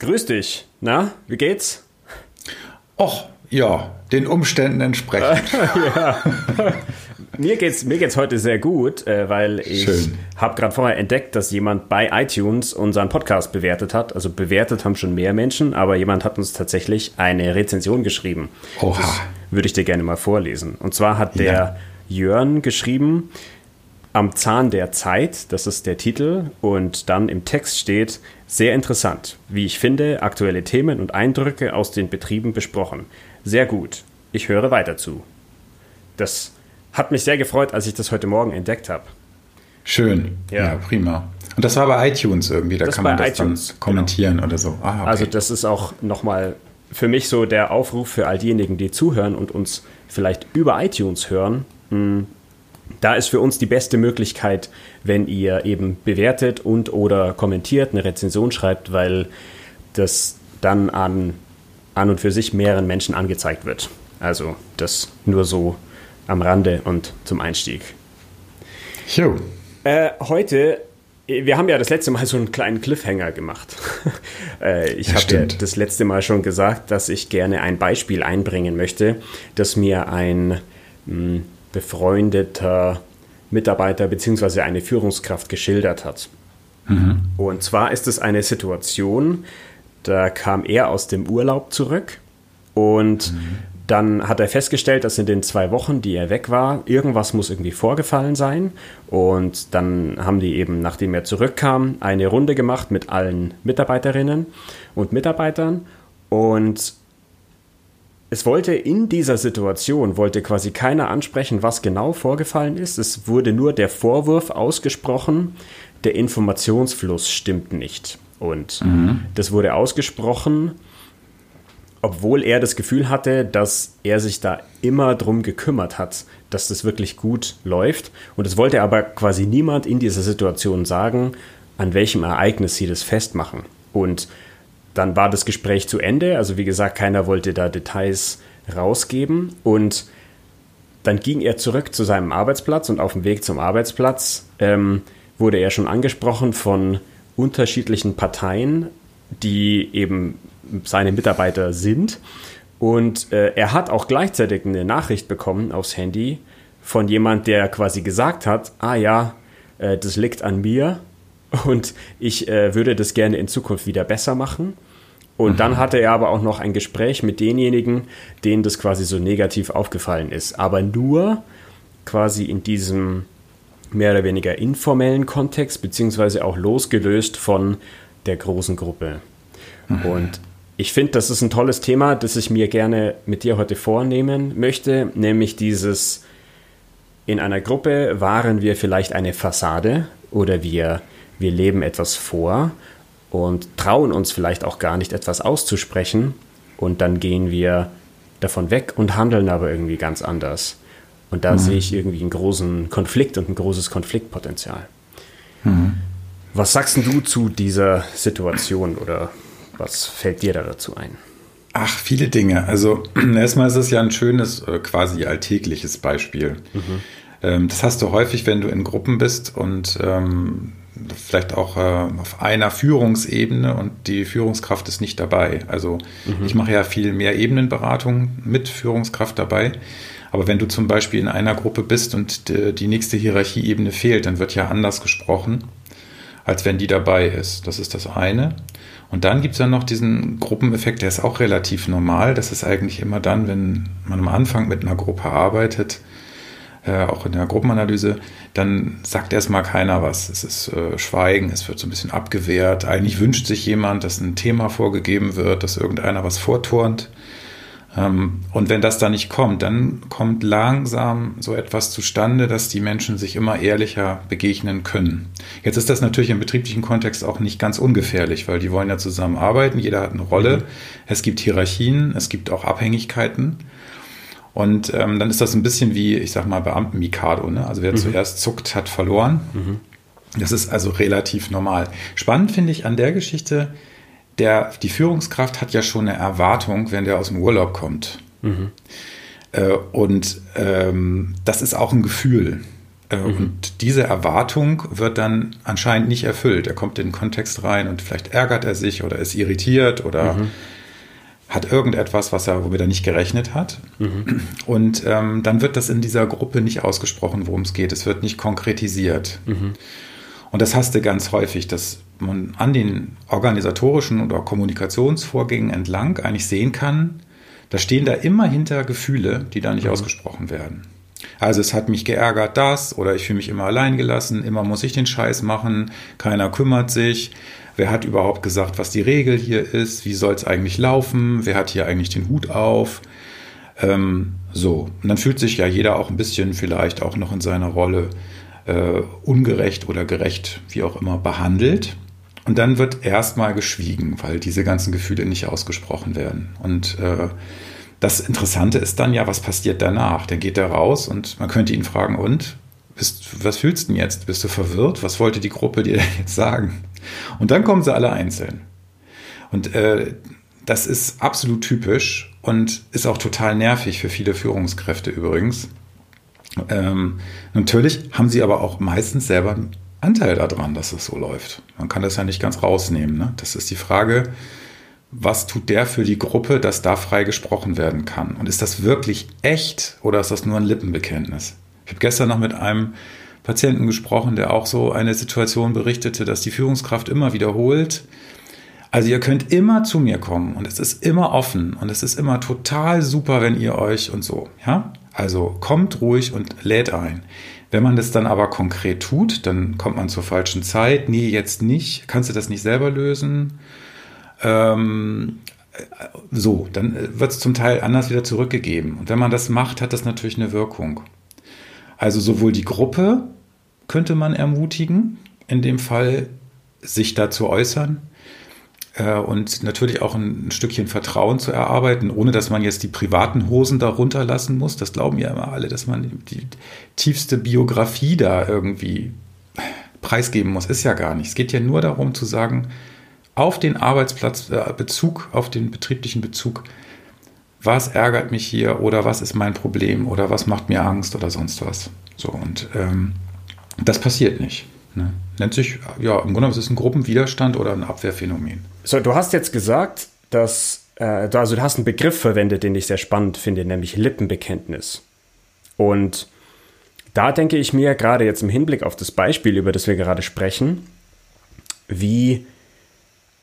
Grüß dich. Na, wie geht's? Och, ja, den Umständen entsprechend. ja. Mir geht's, mir geht's heute sehr gut, äh, weil ich habe gerade vorher entdeckt, dass jemand bei iTunes unseren Podcast bewertet hat. Also bewertet haben schon mehr Menschen, aber jemand hat uns tatsächlich eine Rezension geschrieben. Oha. Das würde ich dir gerne mal vorlesen. Und zwar hat der ja. Jörn geschrieben, am Zahn der Zeit, das ist der Titel, und dann im Text steht, sehr interessant, wie ich finde, aktuelle Themen und Eindrücke aus den Betrieben besprochen. Sehr gut, ich höre weiter zu. Das hat mich sehr gefreut, als ich das heute Morgen entdeckt habe. Schön, ja. ja. prima. Und das war bei iTunes irgendwie, da das kann man das iTunes, dann genau. kommentieren genau. oder so. Ah, okay. Also das ist auch nochmal für mich so der Aufruf für all diejenigen, die zuhören und uns vielleicht über iTunes hören. Hm, da ist für uns die beste Möglichkeit, wenn ihr eben bewertet und oder kommentiert, eine Rezension schreibt, weil das dann an, an und für sich mehreren Menschen angezeigt wird. Also das nur so am Rande und zum Einstieg. Jo. Äh, heute, wir haben ja das letzte Mal so einen kleinen Cliffhanger gemacht. äh, ich habe ja das letzte Mal schon gesagt, dass ich gerne ein Beispiel einbringen möchte, das mir ein mh, hm, befreundeter Mitarbeiter bzw. eine Führungskraft geschildert hat. Mhm. Und zwar ist es eine Situation, da kam er aus dem Urlaub zurück und mhm. dann hat er festgestellt, dass in den zwei Wochen, die er weg war, irgendwas muss irgendwie vorgefallen sein. Und dann haben die eben, nachdem er zurückkam, eine Runde gemacht mit allen Mitarbeiterinnen und Mitarbeitern. Und es wollte in dieser Situation, wollte quasi keiner ansprechen, was genau vorgefallen ist. Es wurde nur der Vorwurf ausgesprochen, der Informationsfluss stimmt nicht. Und mhm. das wurde ausgesprochen, obwohl er das Gefühl hatte, dass er sich da immer drum gekümmert hat, dass das wirklich gut läuft. Und es wollte aber quasi niemand in dieser Situation sagen, an welchem Ereignis sie das festmachen. Und dann war das Gespräch zu Ende. Also wie gesagt, keiner wollte da Details rausgeben. Und dann ging er zurück zu seinem Arbeitsplatz und auf dem Weg zum Arbeitsplatz ähm, wurde er schon angesprochen von unterschiedlichen Parteien, die eben seine Mitarbeiter sind. Und äh, er hat auch gleichzeitig eine Nachricht bekommen aufs Handy von jemand, der quasi gesagt hat, ah ja, äh, das liegt an mir und ich äh, würde das gerne in Zukunft wieder besser machen. Und mhm. dann hatte er aber auch noch ein Gespräch mit denjenigen, denen das quasi so negativ aufgefallen ist. Aber nur quasi in diesem mehr oder weniger informellen Kontext, beziehungsweise auch losgelöst von der großen Gruppe. Mhm. Und ich finde, das ist ein tolles Thema, das ich mir gerne mit dir heute vornehmen möchte, nämlich dieses, in einer Gruppe waren wir vielleicht eine Fassade oder wir, wir leben etwas vor und trauen uns vielleicht auch gar nicht etwas auszusprechen und dann gehen wir davon weg und handeln aber irgendwie ganz anders. Und da mhm. sehe ich irgendwie einen großen Konflikt und ein großes Konfliktpotenzial. Mhm. Was sagst du zu dieser Situation oder was fällt dir da dazu ein? Ach, viele Dinge. Also erstmal ist es ja ein schönes, äh, quasi alltägliches Beispiel. Mhm. Ähm, das hast du häufig, wenn du in Gruppen bist und ähm, vielleicht auch äh, auf einer Führungsebene und die Führungskraft ist nicht dabei. Also mhm. ich mache ja viel mehr Ebenenberatung mit Führungskraft dabei. Aber wenn du zum Beispiel in einer Gruppe bist und die nächste Hierarchieebene fehlt, dann wird ja anders gesprochen, als wenn die dabei ist. Das ist das eine. Und dann gibt es ja noch diesen Gruppeneffekt, der ist auch relativ normal. Das ist eigentlich immer dann, wenn man am Anfang mit einer Gruppe arbeitet, äh, auch in der Gruppenanalyse, dann sagt erstmal keiner was. Es ist äh, Schweigen, es wird so ein bisschen abgewehrt. Eigentlich wünscht sich jemand, dass ein Thema vorgegeben wird, dass irgendeiner was vorturnt. Ähm, und wenn das da nicht kommt, dann kommt langsam so etwas zustande, dass die Menschen sich immer ehrlicher begegnen können. Jetzt ist das natürlich im betrieblichen Kontext auch nicht ganz ungefährlich, weil die wollen ja zusammenarbeiten, jeder hat eine Rolle. Mhm. Es gibt Hierarchien, es gibt auch Abhängigkeiten. Und ähm, dann ist das ein bisschen wie, ich sag mal, Beamten-Mikado. Ne? Also wer mhm. zuerst zuckt, hat verloren. Mhm. Das ist also relativ normal. Spannend finde ich an der Geschichte, der, die Führungskraft hat ja schon eine Erwartung, wenn der aus dem Urlaub kommt. Mhm. Äh, und ähm, das ist auch ein Gefühl. Äh, mhm. Und diese Erwartung wird dann anscheinend nicht erfüllt. Er kommt in den Kontext rein und vielleicht ärgert er sich oder ist irritiert oder mhm. Hat irgendetwas, was er, womit er nicht gerechnet hat. Mhm. Und ähm, dann wird das in dieser Gruppe nicht ausgesprochen, worum es geht. Es wird nicht konkretisiert. Mhm. Und das hast du ganz häufig, dass man an den organisatorischen oder Kommunikationsvorgängen entlang eigentlich sehen kann, da stehen da immer hinter Gefühle, die da nicht mhm. ausgesprochen werden. Also es hat mich geärgert, das oder ich fühle mich immer allein gelassen, immer muss ich den Scheiß machen, keiner kümmert sich. Wer hat überhaupt gesagt, was die Regel hier ist? Wie soll es eigentlich laufen? Wer hat hier eigentlich den Hut auf? Ähm, so, und dann fühlt sich ja jeder auch ein bisschen vielleicht auch noch in seiner Rolle äh, ungerecht oder gerecht, wie auch immer, behandelt. Und dann wird erstmal geschwiegen, weil diese ganzen Gefühle nicht ausgesprochen werden. Und äh, das Interessante ist dann ja, was passiert danach? Der geht da raus und man könnte ihn fragen, und? Bist, was fühlst du denn jetzt? Bist du verwirrt? Was wollte die Gruppe dir jetzt sagen? Und dann kommen sie alle einzeln. Und äh, das ist absolut typisch und ist auch total nervig für viele Führungskräfte übrigens. Ähm, natürlich haben sie aber auch meistens selber einen Anteil daran, dass es so läuft. Man kann das ja nicht ganz rausnehmen. Ne? Das ist die Frage, was tut der für die Gruppe, dass da frei gesprochen werden kann? Und ist das wirklich echt oder ist das nur ein Lippenbekenntnis? Ich habe gestern noch mit einem Patienten gesprochen, der auch so eine Situation berichtete, dass die Führungskraft immer wiederholt, also ihr könnt immer zu mir kommen und es ist immer offen und es ist immer total super, wenn ihr euch und so, ja? Also kommt ruhig und lädt ein. Wenn man das dann aber konkret tut, dann kommt man zur falschen Zeit. Nee, jetzt nicht. Kannst du das nicht selber lösen? Ähm, so, dann wird es zum Teil anders wieder zurückgegeben. Und wenn man das macht, hat das natürlich eine Wirkung. Also sowohl die Gruppe könnte man ermutigen, in dem Fall sich dazu äußern, äh, und natürlich auch ein, Stückchen Vertrauen zu erarbeiten, ohne dass man jetzt die privaten Hosen darunter lassen muss. Das glauben ja immer alle, dass man die tiefste Biografie da irgendwie preisgeben muss. Ist ja gar nicht. Es geht ja nur darum zu sagen, auf den Arbeitsplatz äh, auf den betrieblichen Bezug, was ärgert mich hier oder was ist mein Problem oder was macht mir Angst oder sonst was. So und ähm, das passiert nicht. Ne? Nennt sich, ja, im Grunde ist es ein Gruppenwiderstand oder ein Abwehrphänomen. So, du hast jetzt gesagt, dass, äh, also du hast einen Begriff verwendet, den ich sehr spannend finde, nämlich Lippenbekenntnis. Und da denke ich mir, gerade jetzt im Hinblick auf das Beispiel, über das wir gerade sprechen, wie,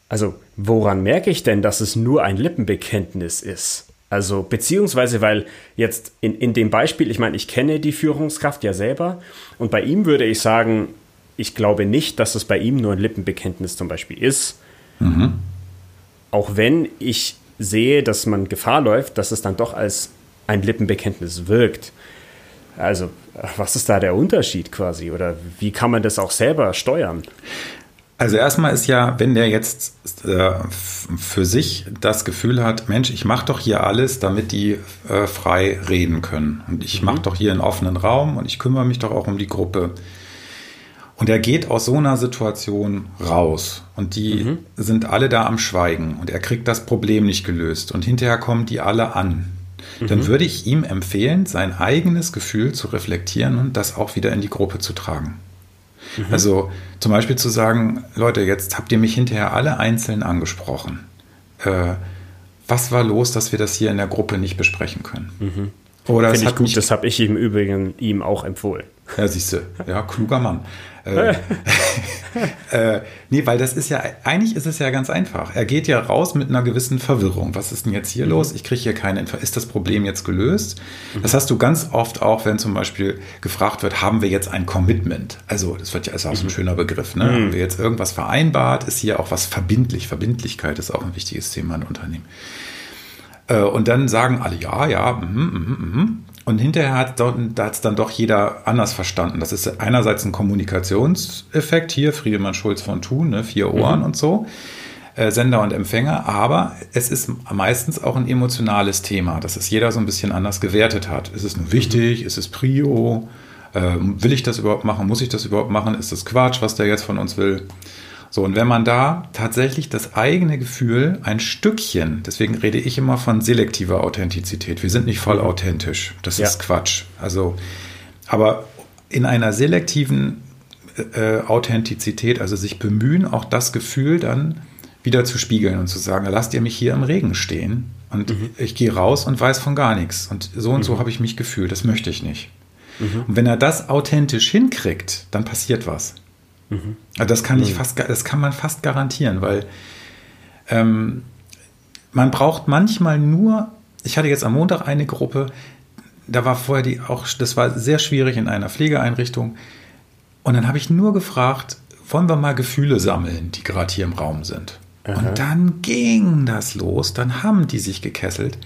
also woran merke ich denn, dass es nur ein Lippenbekenntnis ist? Also, beziehungsweise, weil jetzt in, in dem Beispiel, ich meine, ich kenne die Führungskraft ja selber und bei ihm würde ich sagen, ich glaube nicht, dass es bei ihm nur ein Lippenbekenntnis zum Beispiel ist. Mhm. Auch wenn ich sehe, dass man Gefahr läuft, dass es dann doch als ein Lippenbekenntnis wirkt. Also, was ist da der Unterschied quasi? Oder wie kann man das auch selber steuern? Also erstmal ist ja, wenn der jetzt äh, für sich das Gefühl hat, Mensch, ich mache doch hier alles, damit die äh, frei reden können. Und ich mhm. mache doch hier einen offenen Raum und ich kümmere mich doch auch um die Gruppe. Und er geht aus so einer Situation raus. Und die mhm. sind alle da am Schweigen. Und er kriegt das Problem nicht gelöst. Und hinterher kommen die alle an. Mhm. Dann würde ich ihm empfehlen, sein eigenes Gefühl zu reflektieren und das auch wieder in die Gruppe zu tragen. Mhm. Also zum Beispiel zu sagen, Leute, jetzt habt ihr mich hinterher alle einzeln angesprochen. Äh, was war los, dass wir das hier in der Gruppe nicht besprechen können? Mhm. Oder Finde ich gut, das habe ich im Übrigen ihm auch empfohlen. Ja, siehst du, ja, kluger Mann. Äh, äh, nee, weil das ist ja, eigentlich ist es ja ganz einfach. Er geht ja raus mit einer gewissen Verwirrung. Was ist denn jetzt hier mhm. los? Ich kriege hier keine Info. Ist das Problem jetzt gelöst? Mhm. Das hast du ganz oft auch, wenn zum Beispiel gefragt wird, haben wir jetzt ein Commitment? Also, das wird ja ist auch so ein mhm. schöner Begriff. Ne? Mhm. Haben wir jetzt irgendwas vereinbart? Ist hier auch was verbindlich? Verbindlichkeit ist auch ein wichtiges Thema in Unternehmen. Äh, und dann sagen alle, ja, ja, mm, mm, mm. Und hinterher hat es dann doch jeder anders verstanden. Das ist einerseits ein Kommunikationseffekt hier, Friedemann Schulz von Thun, ne, vier Ohren mhm. und so, äh, Sender und Empfänger, aber es ist meistens auch ein emotionales Thema, dass es jeder so ein bisschen anders gewertet hat. Ist es nur wichtig? Mhm. Ist es Prio? Äh, will ich das überhaupt machen? Muss ich das überhaupt machen? Ist das Quatsch, was der jetzt von uns will? So, und wenn man da tatsächlich das eigene Gefühl ein Stückchen, deswegen rede ich immer von selektiver Authentizität. Wir sind nicht voll authentisch. Das ja. ist Quatsch. Also, aber in einer selektiven äh, Authentizität, also sich bemühen, auch das Gefühl dann wieder zu spiegeln und zu sagen, lasst ihr mich hier im Regen stehen und mhm. ich gehe raus und weiß von gar nichts. Und so und mhm. so habe ich mich gefühlt, das möchte ich nicht. Mhm. Und wenn er das authentisch hinkriegt, dann passiert was. Mhm. Also das kann ich mhm. fast, das kann man fast garantieren, weil ähm, man braucht manchmal nur, ich hatte jetzt am Montag eine Gruppe, da war vorher die auch, das war sehr schwierig in einer Pflegeeinrichtung. Und dann habe ich nur gefragt, wollen wir mal Gefühle sammeln, die gerade hier im Raum sind. Aha. Und dann ging das los, dann haben die sich gekesselt.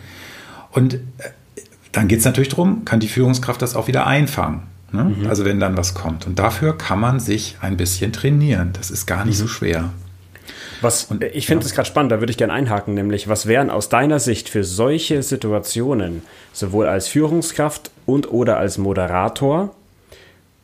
Und äh, dann geht es natürlich darum, kann die Führungskraft das auch wieder einfangen. Ne? Mhm. Also wenn dann was kommt. Und dafür kann man sich ein bisschen trainieren. Das ist gar nicht mhm. so schwer. Was, und, ich finde es ja. gerade spannend, da würde ich gerne einhaken, nämlich was wären aus deiner Sicht für solche Situationen, sowohl als Führungskraft und oder als Moderator,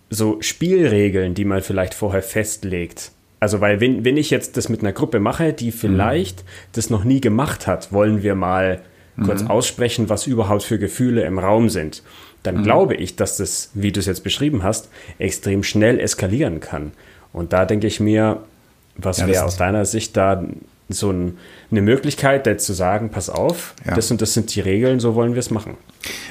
so Spielregeln, die man vielleicht vorher festlegt? Also, weil wenn, wenn ich jetzt das mit einer Gruppe mache, die vielleicht mhm. das noch nie gemacht hat, wollen wir mal kurz mhm. aussprechen, was überhaupt für Gefühle im Raum sind, dann mhm. glaube ich, dass das, wie du es jetzt beschrieben hast, extrem schnell eskalieren kann. Und da denke ich mir, was ja, wäre aus deiner Sicht da so ein, eine Möglichkeit, jetzt zu sagen, pass auf, ja. das und das sind die Regeln, so wollen wir es machen?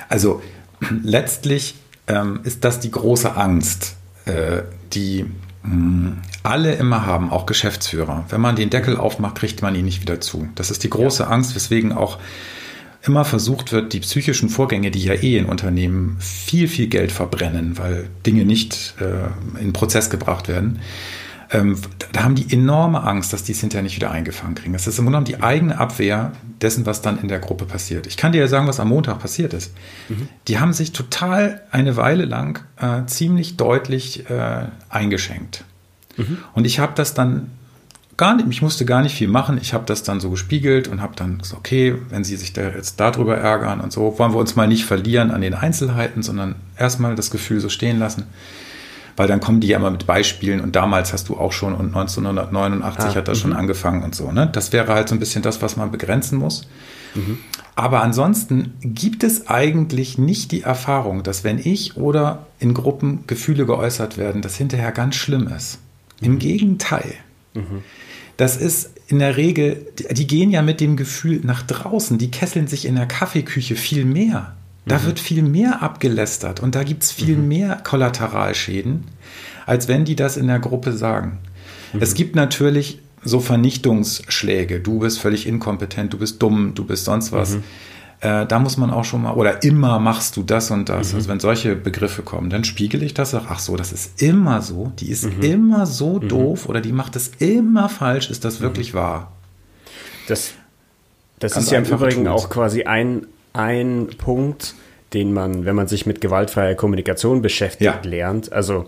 Also letztlich ähm, ist das die große Angst, äh, die mh, mm, alle immer haben, auch Geschäftsführer. Wenn man den Deckel aufmacht, kriegt man ihn nicht wieder zu. Das ist die große ja. Angst, weswegen auch immer versucht wird, die psychischen Vorgänge, die ja eh in Unternehmen viel, viel Geld verbrennen, weil Dinge nicht äh, in Prozess gebracht werden, ähm, da haben die enorme Angst, dass die es hinterher nicht wieder eingefangen kriegen. Das ist im Grunde genommen die eigene Abwehr dessen, was dann in der Gruppe passiert. Ich kann dir ja sagen, was am Montag passiert ist. Mhm. Die haben sich total eine Weile lang äh, ziemlich deutlich äh, eingeschenkt. Mhm. Und ich habe das dann gar nicht, ich musste gar nicht viel machen. Ich habe das dann so gespiegelt und habe dann gesagt, okay, wenn Sie sich da jetzt darüber ärgern und so, wollen wir uns mal nicht verlieren an den Einzelheiten, sondern erstmal das Gefühl so stehen lassen. Weil dann kommen die ja immer mit Beispielen und damals hast du auch schon und 1989 ah, hat das schon mhm. angefangen und so. Ne? Das wäre halt so ein bisschen das, was man begrenzen muss. Mhm. Aber ansonsten gibt es eigentlich nicht die Erfahrung, dass wenn ich oder in Gruppen Gefühle geäußert werden, das hinterher ganz schlimm ist. Im mhm. Gegenteil. Mhm. Das ist in der Regel, die gehen ja mit dem Gefühl nach draußen, die kesseln sich in der Kaffeeküche viel mehr. Da mhm. wird viel mehr abgelästert und da gibt es viel mhm. mehr Kollateralschäden, als wenn die das in der Gruppe sagen. Mhm. Es gibt natürlich so Vernichtungsschläge. Du bist völlig inkompetent, du bist dumm, du bist sonst was. Äh, da muss man auch schon mal, oder immer machst du das und das. Mhm. Also wenn solche Begriffe kommen, dann spiegel ich das auch, ach so, das ist immer so, die ist mhm. immer so mhm. doof oder die macht es immer falsch, ist das wirklich mhm. wahr? Das, das ist ja im Übrigen auch quasi ein, ein Punkt, den man, wenn man sich mit gewaltfreier Kommunikation beschäftigt, ja. lernt. Also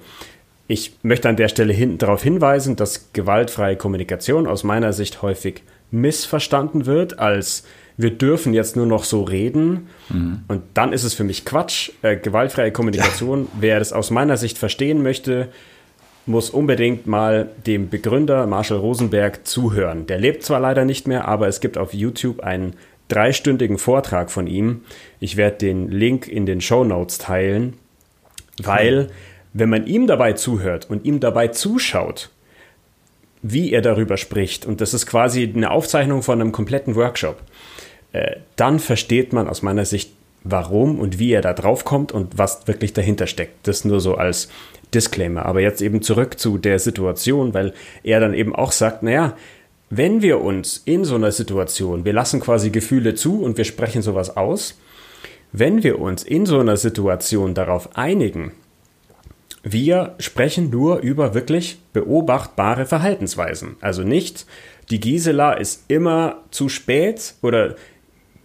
ich möchte an der Stelle hin, darauf hinweisen, dass gewaltfreie Kommunikation aus meiner Sicht häufig missverstanden wird als wir dürfen jetzt nur noch so reden. Mhm. Und dann ist es für mich Quatsch. Äh, gewaltfreie Kommunikation, ja. wer das aus meiner Sicht verstehen möchte, muss unbedingt mal dem Begründer Marshall Rosenberg zuhören. Der lebt zwar leider nicht mehr, aber es gibt auf YouTube einen dreistündigen Vortrag von ihm. Ich werde den Link in den Show Notes teilen, weil wenn man ihm dabei zuhört und ihm dabei zuschaut, wie er darüber spricht, und das ist quasi eine Aufzeichnung von einem kompletten Workshop, dann versteht man aus meiner Sicht, warum und wie er da drauf kommt und was wirklich dahinter steckt. Das nur so als Disclaimer. Aber jetzt eben zurück zu der Situation, weil er dann eben auch sagt, naja, wenn wir uns in so einer Situation, wir lassen quasi Gefühle zu und wir sprechen sowas aus, wenn wir uns in so einer Situation darauf einigen, wir sprechen nur über wirklich beobachtbare Verhaltensweisen. Also nicht, die Gisela ist immer zu spät oder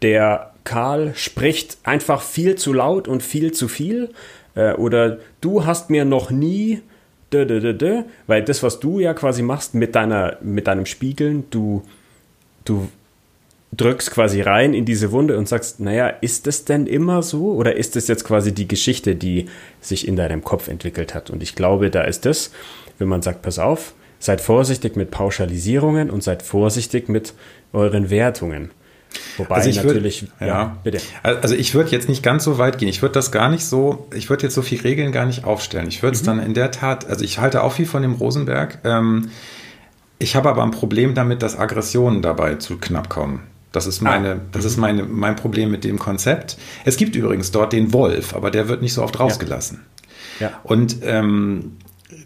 der Karl spricht einfach viel zu laut und viel zu viel. Äh, oder du hast mir noch nie, weil das, was du ja quasi machst mit, deiner, mit deinem Spiegeln, du, du drückst quasi rein in diese Wunde und sagst, naja, ist das denn immer so? Oder ist das jetzt quasi die Geschichte, die sich in deinem Kopf entwickelt hat? Und ich glaube, da ist das, wenn man sagt, pass auf, seid vorsichtig mit Pauschalisierungen und seid vorsichtig mit euren Wertungen. Wobei also ich natürlich, würd, ja, ja, bitte. Also ich würde jetzt nicht ganz so weit gehen. Ich würde das gar nicht so, ich würde jetzt so viele Regeln gar nicht aufstellen. Ich würde es mhm. dann in der Tat, also ich halte auch viel von dem Rosenberg. Ähm, ich habe aber ein Problem damit, dass Aggressionen dabei zu knapp kommen. Das ist meine, ah. das ist mhm. meine, mein Problem mit dem Konzept. Es gibt übrigens dort den Wolf, aber der wird nicht so oft rausgelassen. Ja. ja. Und ähm,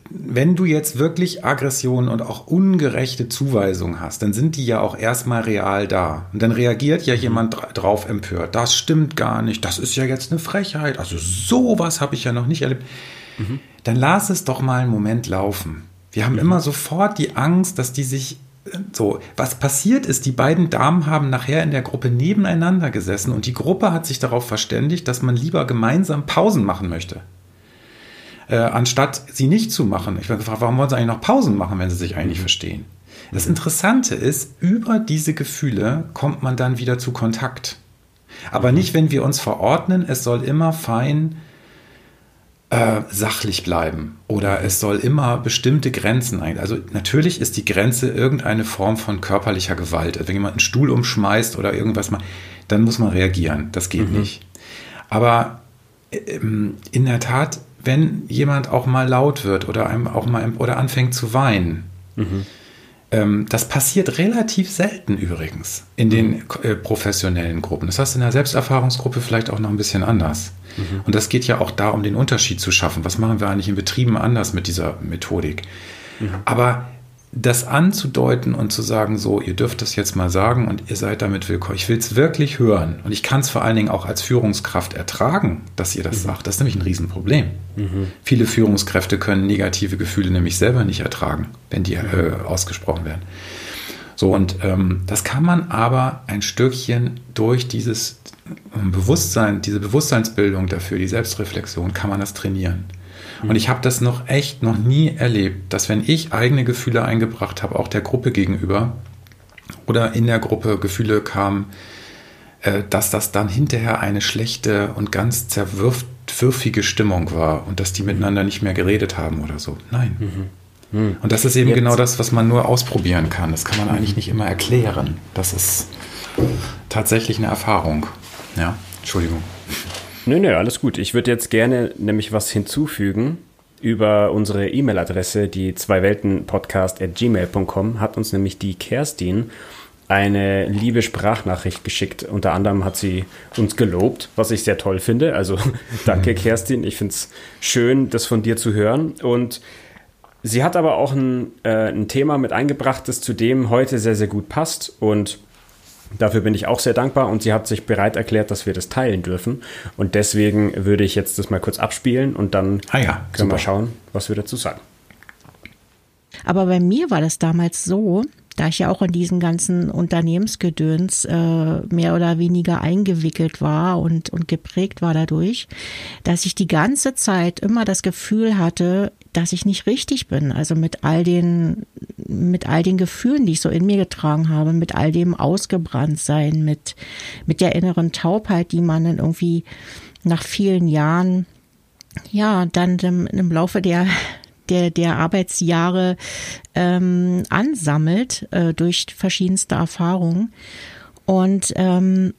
wenn du jetzt wirklich Aggression und auch ungerechte Zuweisungen hast, dann sind die ja auch erstmal real da. Und dann reagiert ja jemand drauf empört. Das stimmt gar nicht. Das ist ja jetzt eine Frechheit. Also sowas habe ich ja noch nicht erlebt. Mhm. Dann lass es doch mal einen Moment laufen. Wir haben mhm. immer sofort die Angst, dass die sich so, was passiert ist, die beiden Damen haben nachher in der Gruppe nebeneinander gesessen und die Gruppe hat sich darauf verständigt, dass man lieber gemeinsam Pausen machen möchte. Äh, anstatt sie nicht zu machen. Ich habe gefragt, warum wollen sie eigentlich noch Pausen machen, wenn sie sich eigentlich mhm. verstehen? Das Interessante ist, über diese Gefühle kommt man dann wieder zu Kontakt. Aber mhm. nicht, wenn wir uns verordnen, es soll immer fein äh, sachlich bleiben oder es soll immer bestimmte Grenzen ein. Also natürlich ist die Grenze irgendeine Form von körperlicher Gewalt. Also wenn jemand einen Stuhl umschmeißt oder irgendwas macht, dann muss man reagieren. Das geht mhm. nicht. Aber ähm, in der Tat, wenn jemand auch mal laut wird oder einem auch mal oder anfängt zu weinen, mhm. ähm, das passiert relativ selten übrigens in den mhm. äh, professionellen Gruppen. Das heißt in der Selbsterfahrungsgruppe vielleicht auch noch ein bisschen anders. Mhm. Und das geht ja auch da, um den Unterschied zu schaffen. Was machen wir eigentlich in Betrieben anders mit dieser Methodik? Mhm. Aber das anzudeuten und zu sagen, so, ihr dürft das jetzt mal sagen und ihr seid damit willkommen. Ich will es wirklich hören und ich kann es vor allen Dingen auch als Führungskraft ertragen, dass ihr das mhm. sagt. Das ist nämlich ein Riesenproblem. Mhm. Viele Führungskräfte können negative Gefühle nämlich selber nicht ertragen, wenn die mhm. äh, ausgesprochen werden. So, und ähm, das kann man aber ein Stückchen durch dieses Bewusstsein, diese Bewusstseinsbildung dafür, die Selbstreflexion, kann man das trainieren. Mhm. Und ich habe das noch echt noch nie erlebt, dass wenn ich eigene Gefühle eingebracht habe, auch der Gruppe gegenüber, oder in der Gruppe Gefühle kamen, äh, dass das dann hinterher eine schlechte und ganz zerwürfige Stimmung war und dass die miteinander nicht mehr geredet haben oder so. Nein. Mhm. Mhm. Und das ist eben Jetzt. genau das, was man nur ausprobieren kann. Das kann man eigentlich mhm. nicht immer erklären. Das ist tatsächlich eine Erfahrung. Ja, Entschuldigung. Nö, nö, alles gut. Ich würde jetzt gerne nämlich was hinzufügen. Über unsere E-Mail-Adresse, die zweiweltenpodcast at gmail.com, hat uns nämlich die Kerstin eine liebe Sprachnachricht geschickt. Unter anderem hat sie uns gelobt, was ich sehr toll finde. Also danke, Kerstin. Ich finde es schön, das von dir zu hören. Und sie hat aber auch ein, äh, ein Thema mit eingebracht, das zu dem heute sehr, sehr gut passt. Und Dafür bin ich auch sehr dankbar und sie hat sich bereit erklärt, dass wir das teilen dürfen. Und deswegen würde ich jetzt das mal kurz abspielen und dann ah ja, können wir schauen, was wir dazu sagen. Aber bei mir war das damals so, da ich ja auch in diesen ganzen Unternehmensgedöns äh, mehr oder weniger eingewickelt war und, und geprägt war dadurch, dass ich die ganze Zeit immer das Gefühl hatte, dass ich nicht richtig bin. Also mit all den, mit all den Gefühlen, die ich so in mir getragen habe, mit all dem Ausgebranntsein, mit, mit der inneren Taubheit, die man dann irgendwie nach vielen Jahren, ja, dann im, im Laufe der, der, der Arbeitsjahre ähm, ansammelt äh, durch verschiedenste Erfahrungen. Und ähm,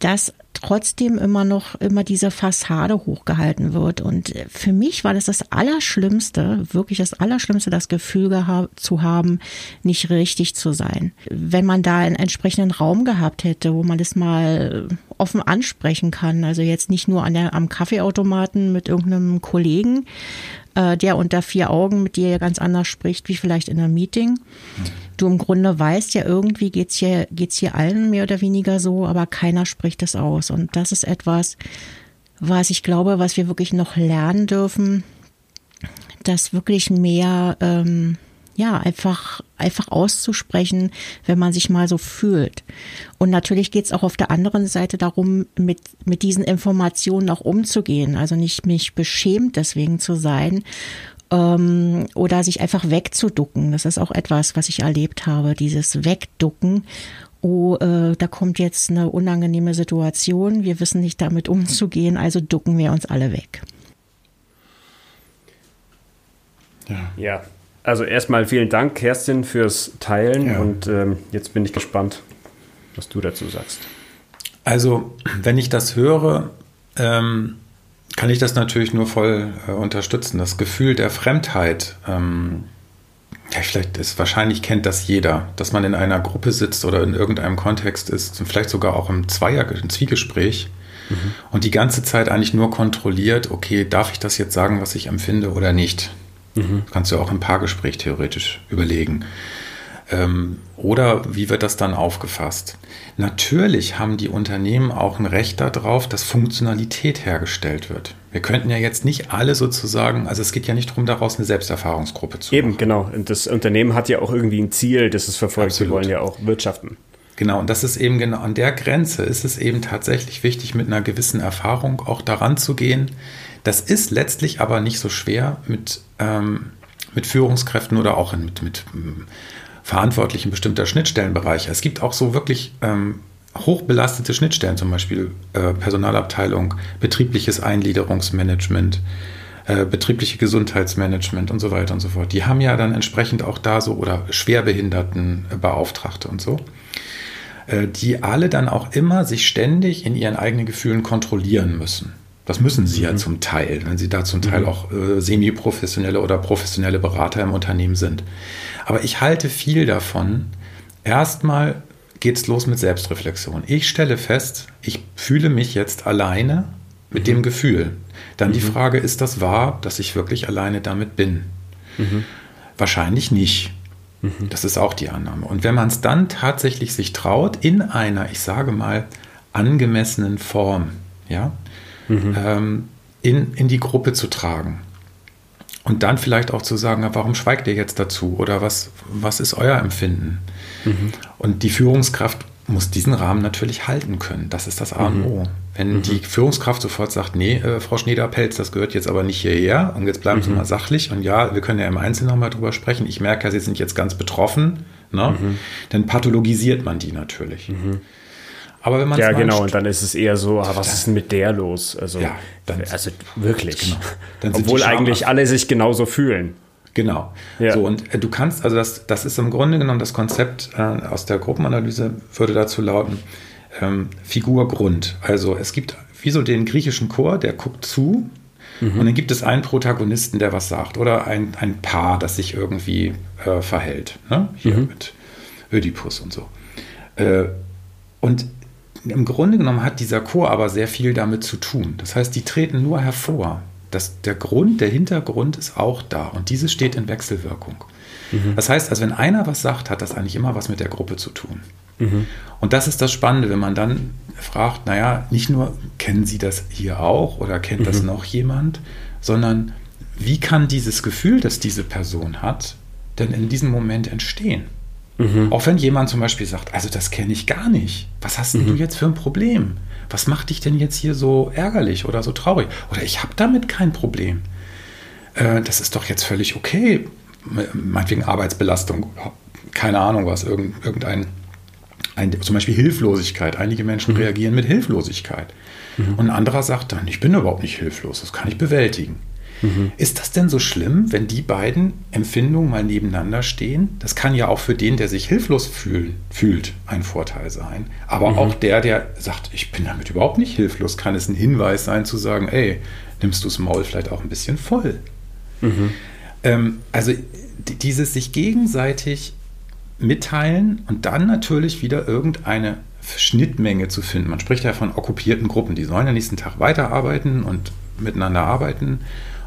das trotzdem immer noch immer diese Fassade hochgehalten wird. Und für mich war das das Allerschlimmste, wirklich das Allerschlimmste, das Gefühl zu haben, nicht richtig zu sein. Wenn man da einen entsprechenden Raum gehabt hätte, wo man das mal offen ansprechen kann, also jetzt nicht nur an der, am Kaffeeautomaten mit irgendeinem Kollegen, äh, der unter vier Augen mit dir ganz anders spricht, wie vielleicht in einem Meeting. Du im Grunde weißt ja, irgendwie geht's hier, geht's hier allen mehr oder weniger so, aber keiner spricht es aus. Und das ist etwas, was ich glaube, was wir wirklich noch lernen dürfen, dass wirklich mehr ähm, ja, einfach, einfach auszusprechen, wenn man sich mal so fühlt. Und natürlich geht es auch auf der anderen Seite darum, mit, mit diesen Informationen auch umzugehen. Also nicht mich beschämt deswegen zu sein ähm, oder sich einfach wegzuducken. Das ist auch etwas, was ich erlebt habe, dieses Wegducken oh, äh, da kommt jetzt eine unangenehme Situation, wir wissen nicht damit umzugehen, also ducken wir uns alle weg. Ja. ja, also erstmal vielen Dank, Kerstin, fürs Teilen ja. und ähm, jetzt bin ich gespannt. was du dazu sagst. Also, wenn ich das höre, ähm, kann ich das natürlich nur voll äh, unterstützen. Das Gefühl der Fremdheit, ähm, ja, vielleicht ist, wahrscheinlich kennt das jeder, dass man in einer Gruppe sitzt oder in irgendeinem Kontext ist, vielleicht sogar auch im Zweier, im Zwiegespräch mhm. und die ganze Zeit eigentlich nur kontrolliert, okay, darf ich das jetzt sagen, was ich empfinde oder nicht? Mhm. Kannst du auch im Paargespräch theoretisch überlegen. Ähm, oder wie wird das dann aufgefasst? Natürlich haben die Unternehmen auch ein Recht darauf, dass Funktionalität hergestellt wird. Wir könnten ja jetzt nicht alle sozusagen, also es geht ja nicht darum, daraus eine Selbsterfahrungsgruppe zu Eben, machen. genau. Und das Unternehmen hat ja auch irgendwie ein Ziel, das es verfolgt. Sie wollen ja auch wirtschaften. Genau, und das ist eben genau an der Grenze ist es eben tatsächlich wichtig, mit einer gewissen Erfahrung auch daran zu gehen. Das ist letztlich aber nicht so schwer mit, ähm, mit Führungskräften oder auch mit, mit Verantwortlichen bestimmter Schnittstellenbereiche. Es gibt auch so wirklich ähm, hochbelastete Schnittstellen, zum Beispiel äh, Personalabteilung, betriebliches Eingliederungsmanagement, äh, betriebliche Gesundheitsmanagement und so weiter und so fort. Die haben ja dann entsprechend auch da so oder Schwerbehindertenbeauftragte und so, äh, die alle dann auch immer sich ständig in ihren eigenen Gefühlen kontrollieren müssen. Das müssen sie mhm. ja zum Teil, wenn sie da zum Teil mhm. auch äh, semi-professionelle oder professionelle Berater im Unternehmen sind. Aber ich halte viel davon. Erstmal geht es los mit Selbstreflexion. Ich stelle fest, ich fühle mich jetzt alleine mit mhm. dem Gefühl. Dann die mhm. Frage, ist das wahr, dass ich wirklich alleine damit bin? Mhm. Wahrscheinlich nicht. Mhm. Das ist auch die Annahme. Und wenn man es dann tatsächlich sich traut, in einer, ich sage mal, angemessenen Form, ja, mhm. ähm, in, in die Gruppe zu tragen. Und dann vielleicht auch zu sagen, warum schweigt ihr jetzt dazu? Oder was, was ist euer Empfinden? Mhm. Und die Führungskraft muss diesen Rahmen natürlich halten können. Das ist das A und O. Mhm. Wenn mhm. die Führungskraft sofort sagt, nee, äh, Frau Schneider-Pelz, das gehört jetzt aber nicht hierher und jetzt bleiben Sie mhm. mal sachlich und ja, wir können ja im Einzelnen nochmal drüber sprechen. Ich merke ja, Sie sind jetzt ganz betroffen. Ne? Mhm. Dann pathologisiert man die natürlich. Aber wenn man ja genau und dann ist es eher so, ah, was ist denn mit der los? Also, ja, dann, also wirklich. Genau. Obwohl eigentlich alle sich genauso fühlen. Genau. Ja. So und äh, du kannst also das, das ist im Grunde genommen das Konzept äh, aus der Gruppenanalyse würde dazu lauten ähm, Figur Grund. Also es gibt wie so den griechischen Chor, der guckt zu. Mhm. Und dann gibt es einen Protagonisten, der was sagt, oder ein, ein Paar, das sich irgendwie äh, verhält. Ne? Hier mhm. mit Ödipus und so. Äh, und im Grunde genommen hat dieser Chor aber sehr viel damit zu tun. Das heißt, die treten nur hervor. Das, der Grund, der Hintergrund ist auch da und dieses steht in Wechselwirkung. Mhm. Das heißt, also wenn einer was sagt, hat das eigentlich immer was mit der Gruppe zu tun. Mhm. Und das ist das Spannende, wenn man dann fragt, naja, nicht nur kennen Sie das hier auch oder kennt mhm. das noch jemand, sondern wie kann dieses Gefühl, das diese Person hat, denn in diesem Moment entstehen? Mhm. Auch wenn jemand zum Beispiel sagt, also das kenne ich gar nicht. Was hast mhm. du jetzt für ein Problem? Was macht dich denn jetzt hier so ärgerlich oder so traurig? Oder ich habe damit kein Problem. Äh, das ist doch jetzt völlig okay. Meinetwegen Arbeitsbelastung, keine Ahnung was, irgendein, ein, zum Beispiel Hilflosigkeit. Einige Menschen mhm. reagieren mit Hilflosigkeit. Mhm. Und ein anderer sagt dann, ich bin überhaupt nicht hilflos, das kann ich bewältigen. Mhm. Ist das denn so schlimm, wenn die beiden Empfindungen mal nebeneinander stehen? Das kann ja auch für den, der sich hilflos fühl, fühlt, ein Vorteil sein. Aber mhm. auch der, der sagt, ich bin damit überhaupt nicht hilflos, kann es ein Hinweis sein zu sagen, ey, nimmst du das Maul vielleicht auch ein bisschen voll. Mhm. Ähm, also dieses sich gegenseitig mitteilen und dann natürlich wieder irgendeine Schnittmenge zu finden. Man spricht ja von okkupierten Gruppen, die sollen am nächsten Tag weiterarbeiten und miteinander arbeiten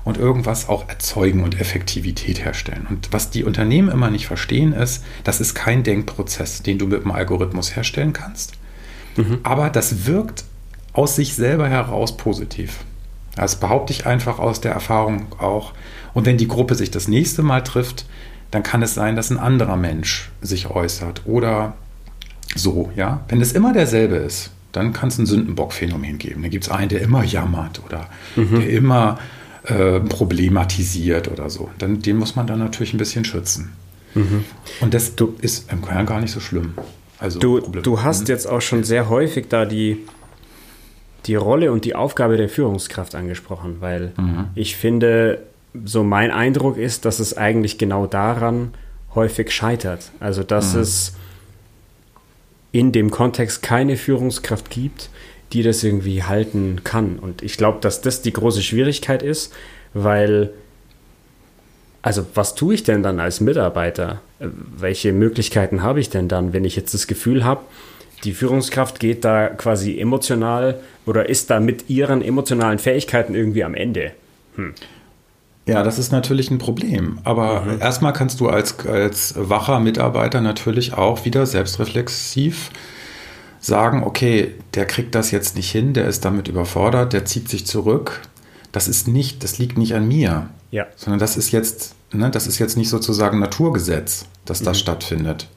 und irgendwas auch erzeugen und Effektivität herstellen. Und was die Unternehmen immer nicht verstehen, ist, das ist kein Denkprozess, den du mit einem Algorithmus herstellen kannst. Mhm. Aber das wirkt aus sich selber heraus positiv. Das behaupte ich einfach aus der Erfahrung auch. Und wenn die Gruppe sich das nächste Mal trifft, dann kann es sein, dass ein anderer Mensch sich äußert oder so, ja. Wenn es immer derselbe ist, dann kann es ein Sündenbock-Phänomen geben. Dann gibt es einen, der immer jammert oder mhm. der immer äh, problematisiert oder so. Dann, den muss man dann natürlich ein bisschen schützen. Mhm. Und das du, ist im Kern gar nicht so schlimm. Also du, du hast mhm. jetzt auch schon sehr häufig da die, die Rolle und die Aufgabe der Führungskraft angesprochen, weil mhm. ich finde, so mein Eindruck ist, dass es eigentlich genau daran häufig scheitert. Also dass mhm. es in dem Kontext keine Führungskraft gibt, die das irgendwie halten kann. Und ich glaube, dass das die große Schwierigkeit ist, weil, also was tue ich denn dann als Mitarbeiter? Welche Möglichkeiten habe ich denn dann, wenn ich jetzt das Gefühl habe, die Führungskraft geht da quasi emotional oder ist da mit ihren emotionalen Fähigkeiten irgendwie am Ende? Hm. Ja, das ist natürlich ein Problem. Aber mhm. erstmal kannst du als, als wacher Mitarbeiter natürlich auch wieder selbstreflexiv sagen, okay, der kriegt das jetzt nicht hin, der ist damit überfordert, der zieht sich zurück. Das ist nicht, das liegt nicht an mir. Ja. Sondern das ist jetzt, ne, das ist jetzt nicht sozusagen Naturgesetz, dass das mhm. stattfindet.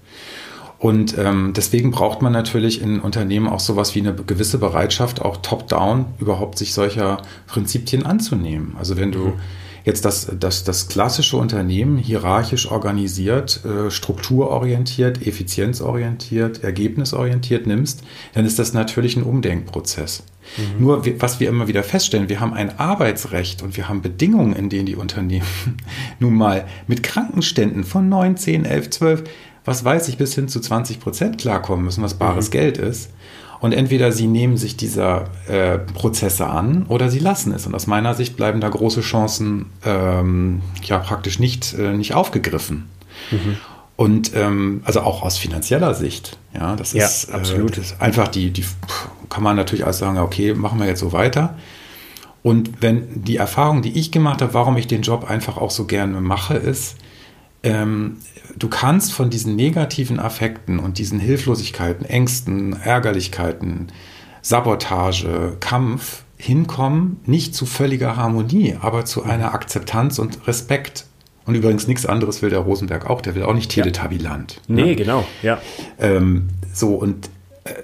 Und ähm, deswegen braucht man natürlich in Unternehmen auch sowas wie eine gewisse Bereitschaft, auch top-down überhaupt sich solcher Prinzipien anzunehmen. Also wenn du mhm jetzt das, das, das klassische Unternehmen hierarchisch organisiert, äh, strukturorientiert, effizienzorientiert, ergebnisorientiert nimmst, dann ist das natürlich ein Umdenkprozess. Mhm. Nur, was wir immer wieder feststellen, wir haben ein Arbeitsrecht und wir haben Bedingungen, in denen die Unternehmen nun mal mit Krankenständen von 9, 10, 11, 12, was weiß ich, bis hin zu 20 Prozent klarkommen müssen, was bares mhm. Geld ist. Und entweder sie nehmen sich dieser äh, Prozesse an oder sie lassen es. Und aus meiner Sicht bleiben da große Chancen ähm, ja praktisch nicht, äh, nicht aufgegriffen. Mhm. Und ähm, also auch aus finanzieller Sicht, ja, das ja, ist absolut. Äh, das ist einfach die, die kann man natürlich auch sagen, okay, machen wir jetzt so weiter. Und wenn die Erfahrung, die ich gemacht habe, warum ich den Job einfach auch so gerne mache, ist, ähm, du kannst von diesen negativen Affekten und diesen Hilflosigkeiten, Ängsten, Ärgerlichkeiten, Sabotage, Kampf hinkommen, nicht zu völliger Harmonie, aber zu einer Akzeptanz und Respekt. Und übrigens nichts anderes will der Rosenberg auch, der will auch nicht Teletabiland. Ja. Nee, ne? genau, ja. Ähm, so, und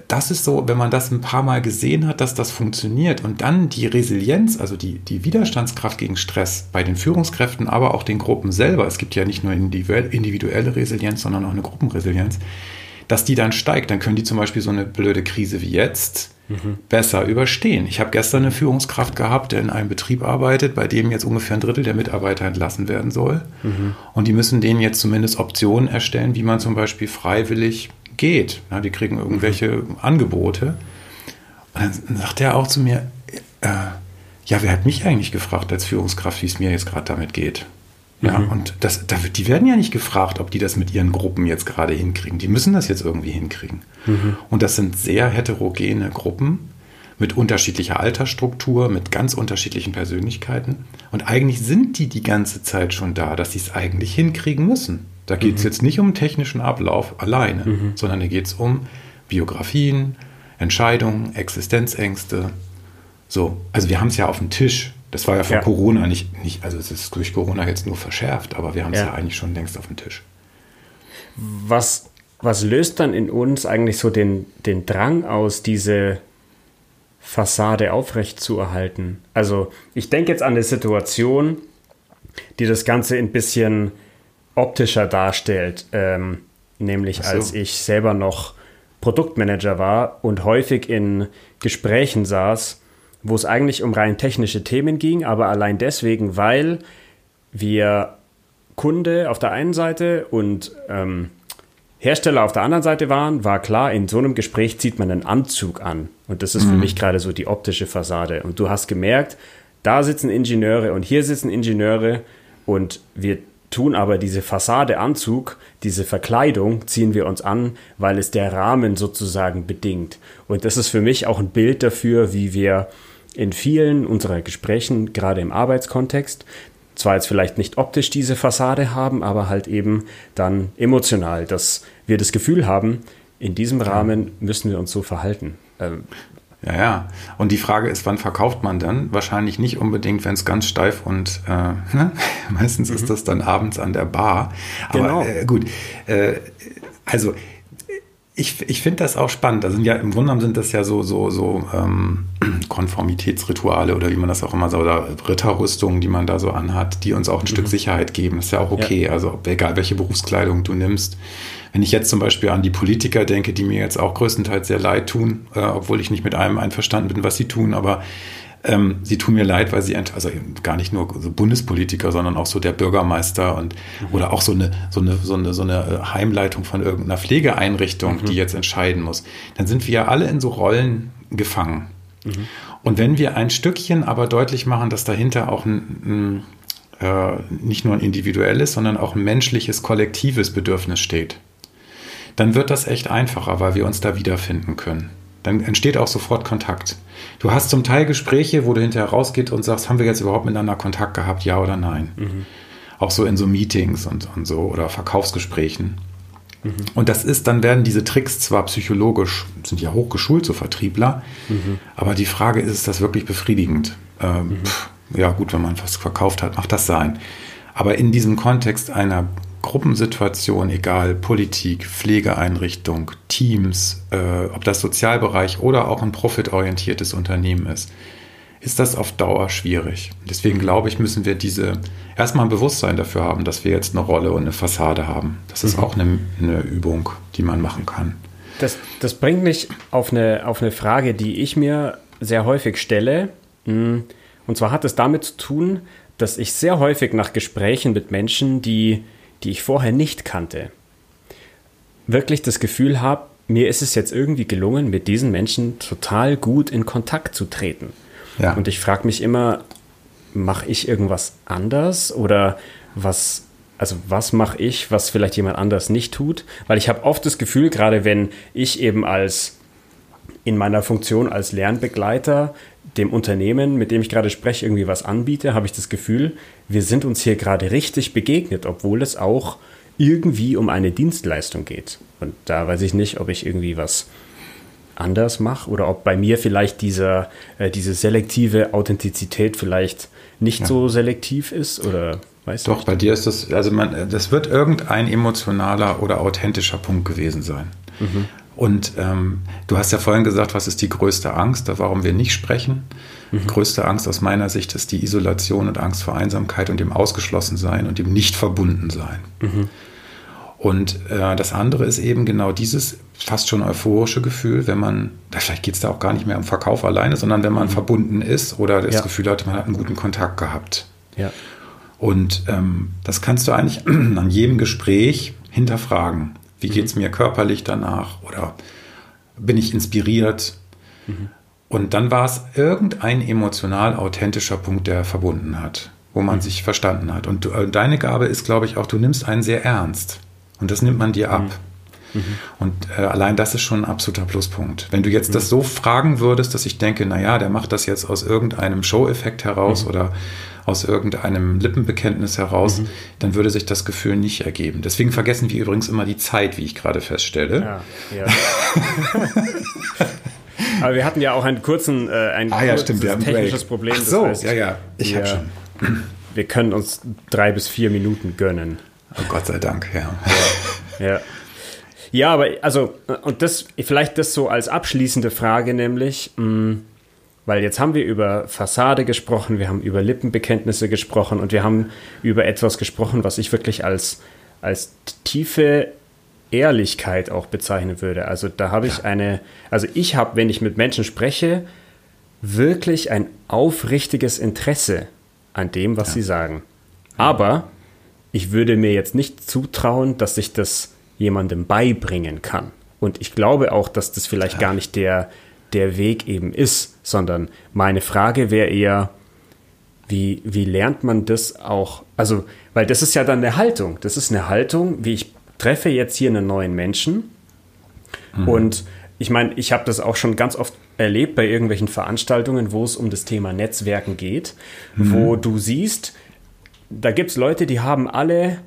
das ist so, wenn man das ein paar Mal gesehen hat, dass das funktioniert und dann die Resilienz, also die, die Widerstandskraft gegen Stress bei den Führungskräften, aber auch den Gruppen selber, es gibt ja nicht nur individuelle Resilienz, sondern auch eine Gruppenresilienz, dass die dann steigt, dann können die zum Beispiel so eine blöde Krise wie jetzt mhm. besser überstehen. Ich habe gestern eine Führungskraft gehabt, der in einem Betrieb arbeitet, bei dem jetzt ungefähr ein Drittel der Mitarbeiter entlassen werden soll. Mhm. Und die müssen denen jetzt zumindest Optionen erstellen, wie man zum Beispiel freiwillig geht. Ja, die kriegen irgendwelche. Angebote. Und dann sagt er auch zu mir, äh, ja, wer hat mich eigentlich gefragt als Führungskraft, wie es mir jetzt gerade damit geht? Ja, mhm. und das, da wird, die werden ja nicht gefragt, ob die das mit ihren Gruppen jetzt gerade hinkriegen. Die müssen das jetzt irgendwie hinkriegen. Mhm. Und das sind sehr heterogene Gruppen mit unterschiedlicher Altersstruktur, mit ganz unterschiedlichen Persönlichkeiten. Und eigentlich sind die die ganze Zeit schon da, dass sie es eigentlich hinkriegen müssen. Da geht es mhm. jetzt nicht um technischen Ablauf alleine, mhm. sondern da geht es um Biografien, Entscheidungen, Existenzängste. So, also wir haben es ja auf dem Tisch. Das war ja vor ja. Corona nicht, nicht, also es ist durch Corona jetzt nur verschärft, aber wir haben es ja. ja eigentlich schon längst auf dem Tisch. Was, was löst dann in uns eigentlich so den, den Drang aus, diese Fassade aufrechtzuerhalten? Also ich denke jetzt an eine Situation, die das Ganze ein bisschen optischer darstellt. Ähm, nämlich so. als ich selber noch Produktmanager war und häufig in Gesprächen saß, wo es eigentlich um rein technische Themen ging, aber allein deswegen, weil wir Kunde auf der einen Seite und ähm, Hersteller auf der anderen Seite waren, war klar, in so einem Gespräch zieht man einen Anzug an. Und das ist mhm. für mich gerade so die optische Fassade. Und du hast gemerkt, da sitzen Ingenieure und hier sitzen Ingenieure und wir tun aber diese Fassade Anzug, diese Verkleidung ziehen wir uns an, weil es der Rahmen sozusagen bedingt. Und das ist für mich auch ein Bild dafür, wie wir in vielen unserer Gesprächen, gerade im Arbeitskontext, zwar jetzt vielleicht nicht optisch diese Fassade haben, aber halt eben dann emotional, dass wir das Gefühl haben, in diesem Rahmen müssen wir uns so verhalten. Ähm, ja, ja. Und die Frage ist, wann verkauft man dann? Wahrscheinlich nicht unbedingt, wenn es ganz steif und äh, ne? meistens mhm. ist das dann abends an der Bar. Aber genau. äh, gut, äh, also ich, ich finde das auch spannend. Da sind ja im Grunde genommen sind das ja so, so, so ähm, Konformitätsrituale oder wie man das auch immer so, oder Ritterrüstungen, die man da so anhat, die uns auch ein mhm. Stück Sicherheit geben. Ist ja auch okay. Ja. Also egal welche Berufskleidung du nimmst. Wenn ich jetzt zum Beispiel an die Politiker denke, die mir jetzt auch größtenteils sehr leid tun, äh, obwohl ich nicht mit allem einverstanden bin, was sie tun, aber ähm, sie tun mir leid, weil sie, also gar nicht nur so Bundespolitiker, sondern auch so der Bürgermeister und mhm. oder auch so eine, so eine, so eine, so eine äh, Heimleitung von irgendeiner Pflegeeinrichtung, mhm. die jetzt entscheiden muss. Dann sind wir ja alle in so Rollen gefangen. Mhm. Und wenn wir ein Stückchen aber deutlich machen, dass dahinter auch ein, ein äh, nicht nur ein individuelles, sondern auch ein menschliches, kollektives Bedürfnis steht, dann wird das echt einfacher, weil wir uns da wiederfinden können. Dann entsteht auch sofort Kontakt. Du hast zum Teil Gespräche, wo du hinterher rausgehst und sagst, haben wir jetzt überhaupt miteinander Kontakt gehabt, ja oder nein? Mhm. Auch so in so Meetings und, und so oder Verkaufsgesprächen. Mhm. Und das ist, dann werden diese Tricks zwar psychologisch, sind ja hochgeschult, so Vertriebler, mhm. aber die Frage ist, ist das wirklich befriedigend? Ähm, mhm. pff, ja, gut, wenn man was verkauft hat, macht das sein. Aber in diesem Kontext einer Gruppensituation, egal Politik, Pflegeeinrichtung, Teams, äh, ob das Sozialbereich oder auch ein profitorientiertes Unternehmen ist, ist das auf Dauer schwierig. Deswegen glaube ich, müssen wir diese erstmal ein Bewusstsein dafür haben, dass wir jetzt eine Rolle und eine Fassade haben. Das ist mhm. auch eine, eine, Übung, die man machen kann. Das, das bringt mich auf eine, auf eine Frage, die ich mir sehr häufig stelle. Mm, und zwar hat es damit zu tun, dass ich sehr häufig nach Gesprächen mit Menschen, die die ich vorher nicht kannte, wirklich das Gefühl habe, mir ist es jetzt irgendwie gelungen, mit diesen Menschen total gut in Kontakt zu treten. Ja. Und ich frage mich immer, mache ich irgendwas anders oder was, also was mache ich, was vielleicht jemand anders nicht tut? Weil ich habe oft das Gefühl, gerade wenn ich eben als in meiner Funktion als Lernbegleiter dem Unternehmen, mit dem ich gerade spreche, irgendwie was anbiete, habe ich das Gefühl, wir sind uns hier gerade richtig begegnet, obwohl es auch irgendwie um eine Dienstleistung geht. Und da weiß ich nicht, ob ich irgendwie was anders mache oder ob bei mir vielleicht dieser, äh, diese selektive Authentizität vielleicht nicht ja. so selektiv ist oder weißt du? Doch, bei dir ist das, also man, das wird irgendein emotionaler oder authentischer Punkt gewesen sein. Mhm. Und ähm, du hast ja vorhin gesagt, was ist die größte Angst, warum wir nicht sprechen. Mhm. Größte Angst aus meiner Sicht ist die Isolation und Angst vor Einsamkeit und dem Ausgeschlossensein und dem Nicht-Verbunden-Sein. Mhm. Und äh, das andere ist eben genau dieses fast schon euphorische Gefühl, wenn man, vielleicht geht es da auch gar nicht mehr um Verkauf alleine, sondern wenn man mhm. verbunden ist oder das ja. Gefühl hat, man hat einen guten Kontakt gehabt. Ja. Und ähm, das kannst du eigentlich an jedem Gespräch hinterfragen. Wie mhm. geht es mir körperlich danach? Oder bin ich inspiriert? Mhm. Und dann war es irgendein emotional authentischer Punkt, der verbunden hat, wo man mhm. sich verstanden hat. Und du, äh, deine Gabe ist, glaube ich, auch, du nimmst einen sehr ernst. Und das nimmt man dir ab. Mhm. mhm. Und äh, allein das ist schon ein absoluter Pluspunkt. Wenn du jetzt mhm. das so fragen würdest, dass ich denke, naja, der macht das jetzt aus irgendeinem Show-Effekt heraus oder aus irgendeinem Lippenbekenntnis heraus, mhm. dann würde sich das Gefühl nicht ergeben. Deswegen vergessen wir übrigens immer die Zeit, wie ich gerade feststelle. Ja, ja. Aber wir hatten ja auch einen kurzen, äh, ein ah, ja, stimmt, technisches Problem. Ach so, heißt, ja, ja, ich habe schon. Wir können uns drei bis vier Minuten gönnen. Oh Gott sei Dank, ja. Ja, ja. ja aber also, und das, vielleicht das so als abschließende Frage, nämlich, mh, mm, weil jetzt haben wir über Fassade gesprochen, wir haben über Lippenbekenntnisse gesprochen und wir haben über etwas gesprochen, was ich wirklich als, als tiefe Ehrlichkeit auch bezeichnen würde. Also da habe ich eine, also ich habe, wenn ich mit Menschen spreche, wirklich ein aufrichtiges Interesse an dem, was ja. sie sagen. Aber ich würde mir jetzt nicht zutrauen, dass ich das jemandem beibringen kann. Und ich glaube auch, dass das vielleicht ja. gar nicht der, der Weg eben ist, sondern meine Frage wäre eher, wie, wie lernt man das auch? Also, weil das ist ja dann eine Haltung. Das ist eine Haltung, wie ich treffe jetzt hier einen neuen Menschen mhm. und ich meine, ich habe das auch schon ganz oft erlebt bei irgendwelchen Veranstaltungen, wo es um das Thema Netzwerken geht, mhm. wo du siehst, da gibt es Leute, die haben alle,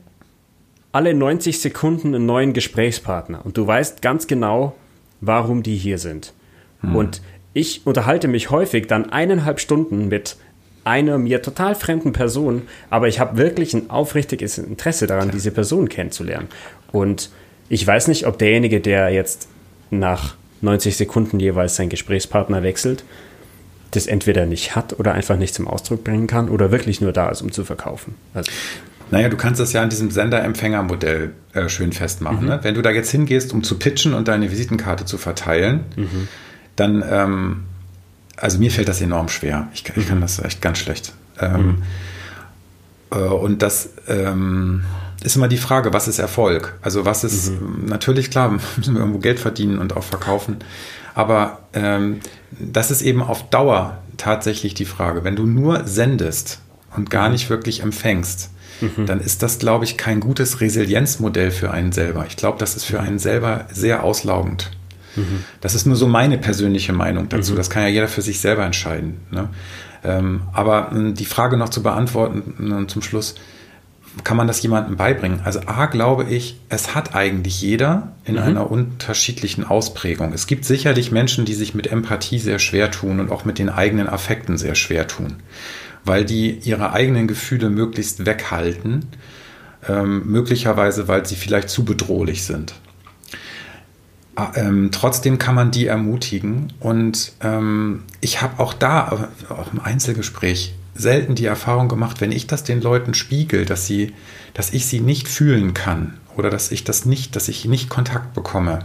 alle 90 Sekunden einen neuen Gesprächspartner und du weißt ganz genau, warum die hier sind. Mhm. Und ich unterhalte mich häufig dann eineinhalb Stunden mit einer mir total fremden Person, aber ich habe wirklich ein aufrichtiges Interesse daran, diese Person kennenzulernen. Und ich weiß nicht, ob derjenige, der jetzt nach 90 Sekunden jeweils seinen Gesprächspartner wechselt, das entweder nicht hat oder einfach nicht zum Ausdruck bringen kann oder wirklich nur da ist, um zu verkaufen. Also, naja, du kannst das ja an diesem Sender-Empfänger-Modell äh, schön festmachen. Mhm. Ne? Wenn du da jetzt hingehst, um zu pitchen und deine Visitenkarte zu verteilen, mhm dann ähm, also mir fällt das enorm schwer. Ich, ich kann das echt ganz schlecht. Ähm, äh, und das ähm, ist immer die Frage, was ist Erfolg? Also was ist, mhm. natürlich klar, müssen wir irgendwo Geld verdienen und auch verkaufen. Aber ähm, das ist eben auf Dauer tatsächlich die Frage. Wenn du nur sendest und gar nicht wirklich empfängst, mhm. dann ist das, glaube ich, kein gutes Resilienzmodell für einen selber. Ich glaube, das ist für einen selber sehr auslaugend. Mhm. Das ist nur so meine persönliche Meinung dazu. Mhm. Das kann ja jeder für sich selber entscheiden. Ne? Ähm, aber äh, die Frage noch zu beantworten äh, zum Schluss, kann man das jemandem beibringen? Also A, glaube ich, es hat eigentlich jeder in mhm. einer unterschiedlichen Ausprägung. Es gibt sicherlich Menschen, die sich mit Empathie sehr schwer tun und auch mit den eigenen Affekten sehr schwer tun, weil die ihre eigenen Gefühle möglichst weghalten, ähm, möglicherweise weil sie vielleicht zu bedrohlich sind. Ah, ähm, trotzdem kann man die ermutigen und ähm, ich habe auch da, auch im Einzelgespräch, selten die Erfahrung gemacht, wenn ich das den Leuten spiegel, dass sie, dass ich sie nicht fühlen kann oder dass ich das nicht, dass ich nicht Kontakt bekomme,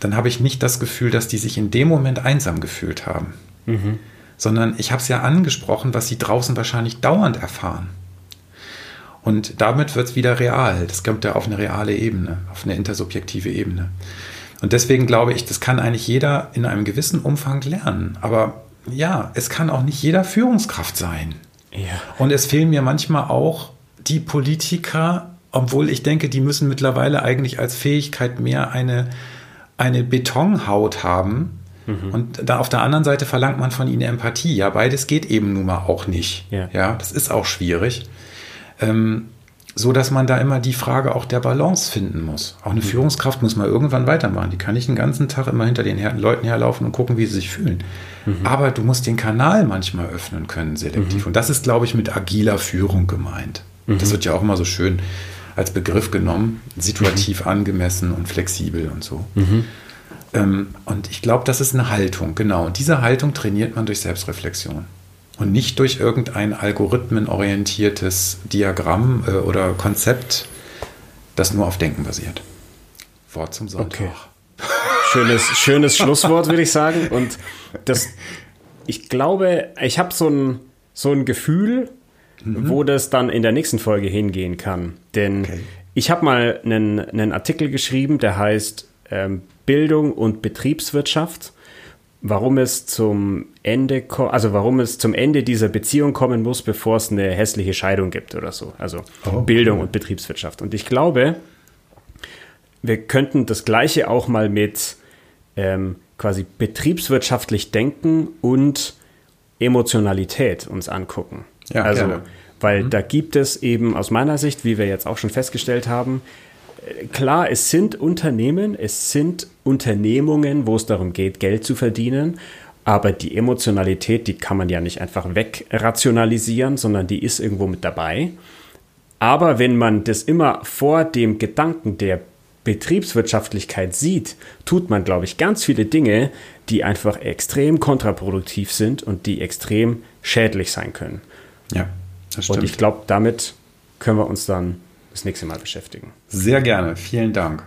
dann habe ich nicht das Gefühl, dass die sich in dem Moment einsam gefühlt haben. Mhm. Sondern ich habe es ja angesprochen, was sie draußen wahrscheinlich dauernd erfahren. Und damit wird es wieder real. Das kommt ja auf eine reale Ebene, auf eine intersubjektive Ebene. Und deswegen glaube ich, das kann eigentlich jeder in einem gewissen Umfang lernen. Aber ja, es kann auch nicht jeder Führungskraft sein. Ja. Und es fehlen mir manchmal auch die Politiker, obwohl ich denke, die müssen mittlerweile eigentlich als Fähigkeit mehr eine, eine Betonhaut haben. Mhm. Und da auf der anderen Seite verlangt man von ihnen Empathie. Ja, beides geht eben nun mal auch nicht. Ja, ja das ist auch schwierig. Ähm, so dass man da immer die Frage auch der Balance finden muss. Auch eine mhm. Führungskraft muss mal irgendwann weitermachen. Die kann nicht den ganzen Tag immer hinter den Leuten herlaufen und gucken, wie sie sich fühlen. Mhm. Aber du musst den Kanal manchmal öffnen können, selektiv. Mhm. Und das ist, glaube ich, mit agiler Führung gemeint. Mhm. Das wird ja auch immer so schön als Begriff genommen, situativ mhm. angemessen und flexibel und so. Mhm. Ähm, und ich glaube, das ist eine Haltung, genau. Und diese Haltung trainiert man durch Selbstreflexion und nicht durch irgendein algorithmenorientiertes Diagramm äh, oder Konzept, das nur auf Denken basiert. Wort zum Sonntag. Okay. Schönes, schönes Schlusswort, würde ich sagen. Und das, ich glaube, ich habe so ein, so ein Gefühl, mhm. wo das dann in der nächsten Folge hingehen kann. Denn okay. ich habe mal einen, einen Artikel geschrieben, der heißt ähm, Bildung und Betriebswirtschaft warum es zum Ende, also warum es zum Ende dieser Beziehung kommen muss, bevor es eine hässliche Scheidung gibt oder so. Also oh, Bildung cool. und Betriebswirtschaft. Und ich glaube, wir könnten das Gleiche auch mal mit ähm, quasi betriebswirtschaftlich denken und Emotionalität uns angucken. Ja, also, gerne. weil mhm. da gibt es eben aus meiner Sicht, wie wir jetzt auch schon festgestellt haben, klar, es sind Unternehmen, es sind Unternehmungen, wo es darum geht, Geld zu verdienen. Aber die Emotionalität, die kann man ja nicht einfach wegrationalisieren, sondern die ist irgendwo mit dabei. Aber wenn man das immer vor dem Gedanken der Betriebswirtschaftlichkeit sieht, tut man, glaube ich, ganz viele Dinge, die einfach extrem kontraproduktiv sind und die extrem schädlich sein können. Ja, das stimmt. Und ich glaube, damit können wir uns dann das nächste Mal beschäftigen. Sehr gerne. Vielen Dank.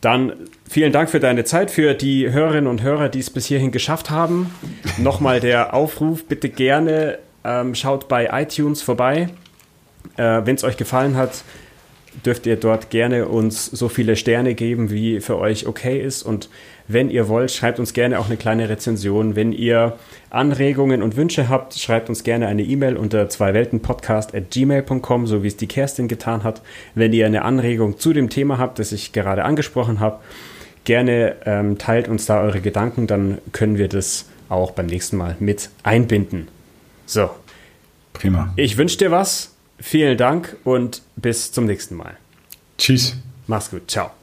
Dann vielen Dank für deine Zeit, für die Hörerinnen und Hörer, die es bis hierhin geschafft haben. Nochmal der Aufruf, bitte gerne ähm, schaut bei iTunes vorbei. Äh, Wenn es euch gefallen hat, dürft ihr dort gerne uns so viele Sterne geben, wie für euch okay ist. Und wenn ihr wollt, schreibt uns gerne auch eine kleine Rezension. Wenn ihr Anregungen und Wünsche habt, schreibt uns gerne eine E-Mail unter zweiweltenpodcast.gmail.com, so wie es die Kerstin getan hat. Wenn ihr eine Anregung zu dem Thema habt, das ich gerade angesprochen habe, gerne ähm, teilt uns da eure Gedanken, dann können wir das auch beim nächsten Mal mit einbinden. So. Prima. Ich wünsche dir was. Vielen Dank und bis zum nächsten Mal. Tschüss. Mach's gut. Ciao.